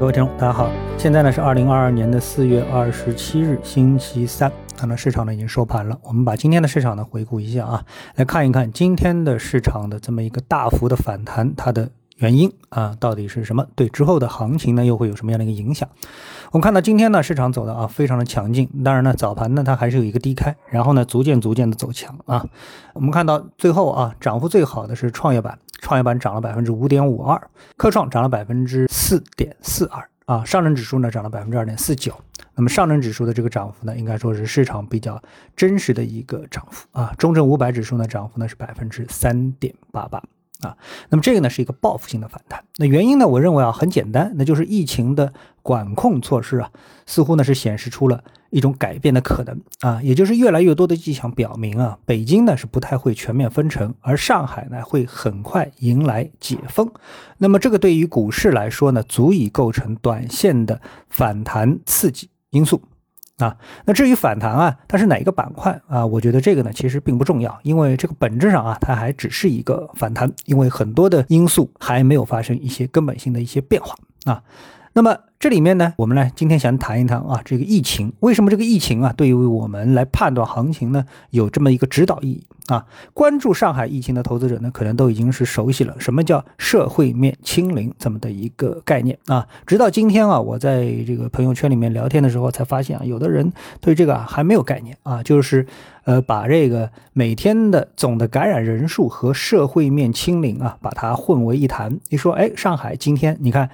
各位听众，大家好，现在呢是二零二二年的四月二十七日，星期三。那么市场呢已经收盘了，我们把今天的市场呢回顾一下啊，来看一看今天的市场的这么一个大幅的反弹，它的原因啊到底是什么？对之后的行情呢又会有什么样的一个影响？我们看到今天呢市场走的啊非常的强劲，当然呢早盘呢它还是有一个低开，然后呢逐渐逐渐的走强啊。我们看到最后啊涨幅最好的是创业板。创业板涨了百分之五点五二，科创涨了百分之四点四二啊，上证指数呢涨了百分之二点四九。那么上证指数的这个涨幅呢，应该说是市场比较真实的一个涨幅啊。中证五百指数呢涨幅呢是百分之三点八八啊。那么这个呢是一个报复性的反弹，那原因呢，我认为啊很简单，那就是疫情的管控措施啊，似乎呢是显示出了。一种改变的可能啊，也就是越来越多的迹象表明啊，北京呢是不太会全面封城，而上海呢会很快迎来解封。那么这个对于股市来说呢，足以构成短线的反弹刺激因素啊。那至于反弹啊，它是哪一个板块啊？我觉得这个呢其实并不重要，因为这个本质上啊，它还只是一个反弹，因为很多的因素还没有发生一些根本性的一些变化啊。那么这里面呢，我们来今天想谈一谈啊，这个疫情为什么这个疫情啊，对于我们来判断行情呢，有这么一个指导意义啊？关注上海疫情的投资者呢，可能都已经是熟悉了什么叫社会面清零这么的一个概念啊。直到今天啊，我在这个朋友圈里面聊天的时候，才发现啊，有的人对这个啊还没有概念啊，就是呃把这个每天的总的感染人数和社会面清零啊，把它混为一谈。你说，哎，上海今天你看。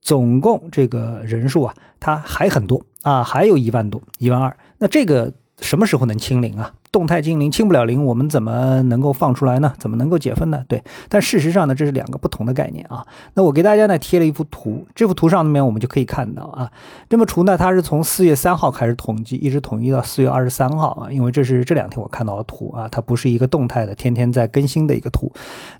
总共这个人数啊，它还很多啊，还有一万多，一万二。那这个什么时候能清零啊？动态清零清不了零，我们怎么能够放出来呢？怎么能够解封呢？对，但事实上呢，这是两个不同的概念啊。那我给大家呢贴了一幅图，这幅图上面我们就可以看到啊，这么图呢，它是从四月三号开始统计，一直统计到四月二十三号啊，因为这是这两天我看到的图啊，它不是一个动态的，天天在更新的一个图。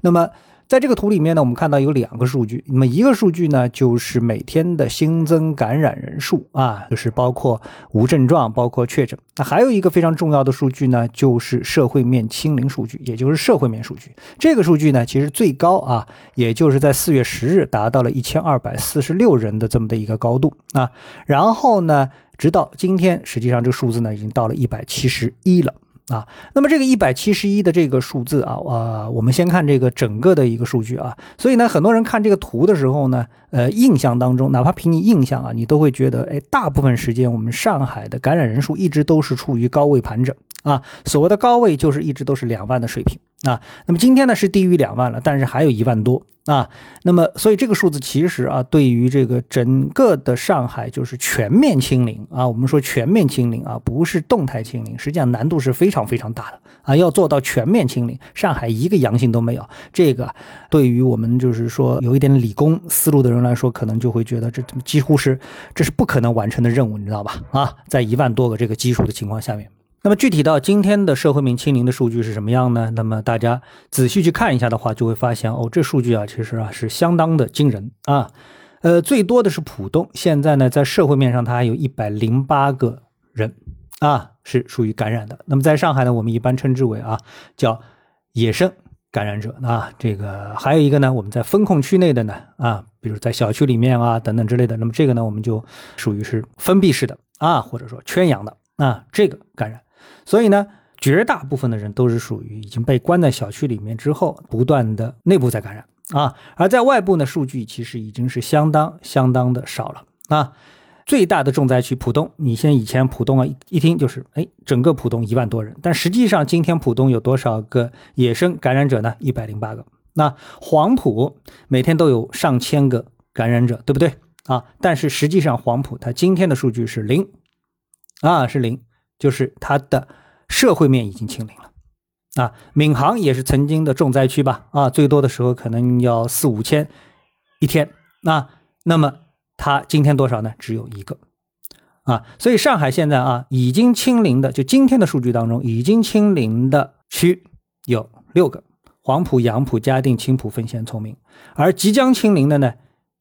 那么。在这个图里面呢，我们看到有两个数据。那么一个数据呢，就是每天的新增感染人数啊，就是包括无症状、包括确诊。那还有一个非常重要的数据呢，就是社会面清零数据，也就是社会面数据。这个数据呢，其实最高啊，也就是在四月十日达到了一千二百四十六人的这么的一个高度啊。然后呢，直到今天，实际上这个数字呢，已经到了一百七十一了。啊，那么这个一百七十一的这个数字啊，呃，我们先看这个整个的一个数据啊。所以呢，很多人看这个图的时候呢，呃，印象当中，哪怕凭你印象啊，你都会觉得，哎，大部分时间我们上海的感染人数一直都是处于高位盘整啊。所谓的高位就是一直都是两万的水平啊。那么今天呢是低于两万了，但是还有一万多。啊，那么所以这个数字其实啊，对于这个整个的上海就是全面清零啊，我们说全面清零啊，不是动态清零，实际上难度是非常非常大的啊，要做到全面清零，上海一个阳性都没有，这个对于我们就是说有一点理工思路的人来说，可能就会觉得这几乎是这是不可能完成的任务，你知道吧？啊，在一万多个这个基数的情况下面。那么具体到今天的社会面清零的数据是什么样呢？那么大家仔细去看一下的话，就会发现哦，这数据啊，其实啊是相当的惊人啊。呃，最多的是浦东，现在呢在社会面上它还有一百零八个人啊是属于感染的。那么在上海呢，我们一般称之为啊叫野生感染者啊。这个还有一个呢，我们在风控区内的呢啊，比如在小区里面啊等等之类的。那么这个呢，我们就属于是封闭式的啊，或者说圈养的啊这个感染。所以呢，绝大部分的人都是属于已经被关在小区里面之后，不断的内部在感染啊，而在外部呢，数据其实已经是相当相当的少了啊。最大的重灾区浦东，你现以前浦东啊一听就是，哎，整个浦东一万多人，但实际上今天浦东有多少个野生感染者呢？一百零八个。那黄埔每天都有上千个感染者，对不对啊？但是实际上黄埔它今天的数据是零啊，是零。就是它的社会面已经清零了，啊，闵行也是曾经的重灾区吧，啊，最多的时候可能要四五千一天，那那么它今天多少呢？只有一个，啊，所以上海现在啊已经清零的，就今天的数据当中已经清零的区有六个，黄埔、杨浦、嘉定、青浦、奉贤、崇明，而即将清零的呢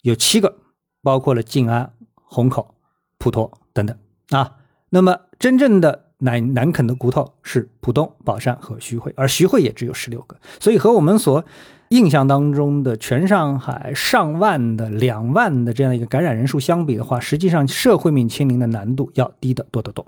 有七个，包括了静安、虹口、普陀等等，啊。那么，真正的难难啃的骨头是浦东、宝山和徐汇，而徐汇也只有十六个，所以和我们所印象当中的全上海上万的、两万的这样一个感染人数相比的话，实际上社会面清零的难度要低得多得多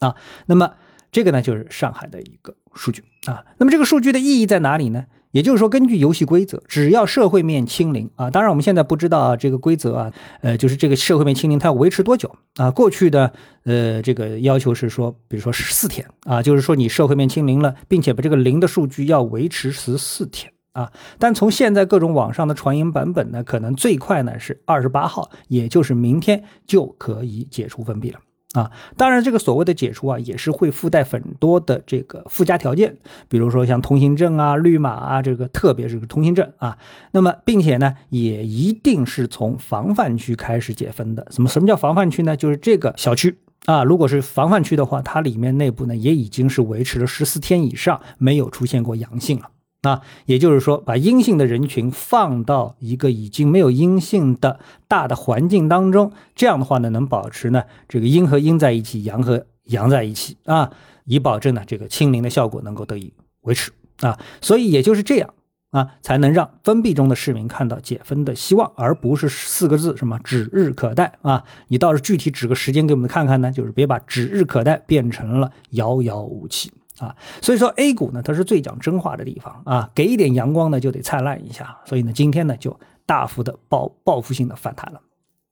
啊。那么这个呢，就是上海的一个数据啊。那么这个数据的意义在哪里呢？也就是说，根据游戏规则，只要社会面清零啊，当然我们现在不知道这个规则啊，呃，就是这个社会面清零它要维持多久啊？过去的呃这个要求是说，比如说十四天啊，就是说你社会面清零了，并且把这个零的数据要维持十四天啊。但从现在各种网上的传言版本呢，可能最快呢是二十八号，也就是明天就可以解除封闭了。啊，当然，这个所谓的解除啊，也是会附带很多的这个附加条件，比如说像通行证啊、绿码啊，这个特别是个通行证啊。那么，并且呢，也一定是从防范区开始解封的。什么什么叫防范区呢？就是这个小区啊，如果是防范区的话，它里面内部呢也已经是维持了十四天以上没有出现过阳性了。啊，也就是说，把阴性的人群放到一个已经没有阴性的大的环境当中，这样的话呢，能保持呢这个阴和阴在一起，阳和阳在一起啊，以保证呢这个清零的效果能够得以维持啊。所以也就是这样啊，才能让封闭中的市民看到解封的希望，而不是四个字什么指日可待啊。你倒是具体指个时间给我们看看呢？就是别把指日可待变成了遥遥无期。啊，所以说 A 股呢，它是最讲真话的地方啊，给一点阳光呢就得灿烂一下，所以呢，今天呢就大幅的报报复性的反弹了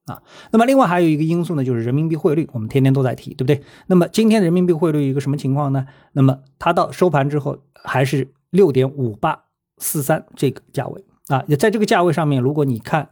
啊。那么另外还有一个因素呢，就是人民币汇率，我们天天都在提，对不对？那么今天人民币汇率一个什么情况呢？那么它到收盘之后还是六点五八四三这个价位啊，也在这个价位上面，如果你看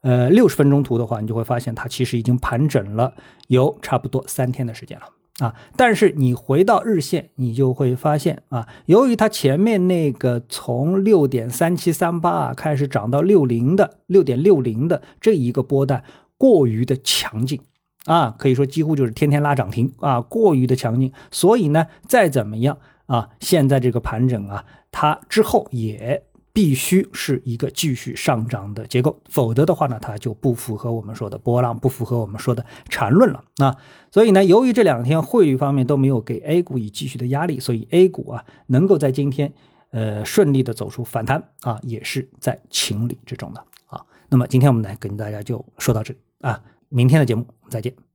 呃六十分钟图的话，你就会发现它其实已经盘整了有差不多三天的时间了。啊，但是你回到日线，你就会发现啊，由于它前面那个从六点三七三八啊开始涨到六零的六点六零的这一个波段过于的强劲啊，可以说几乎就是天天拉涨停啊，过于的强劲，所以呢，再怎么样啊，现在这个盘整啊，它之后也。必须是一个继续上涨的结构，否则的话呢，它就不符合我们说的波浪，不符合我们说的缠论了啊。所以呢，由于这两天汇率方面都没有给 A 股以继续的压力，所以 A 股啊能够在今天呃顺利的走出反弹啊，也是在情理之中的啊。那么今天我们来跟大家就说到这里啊，明天的节目再见。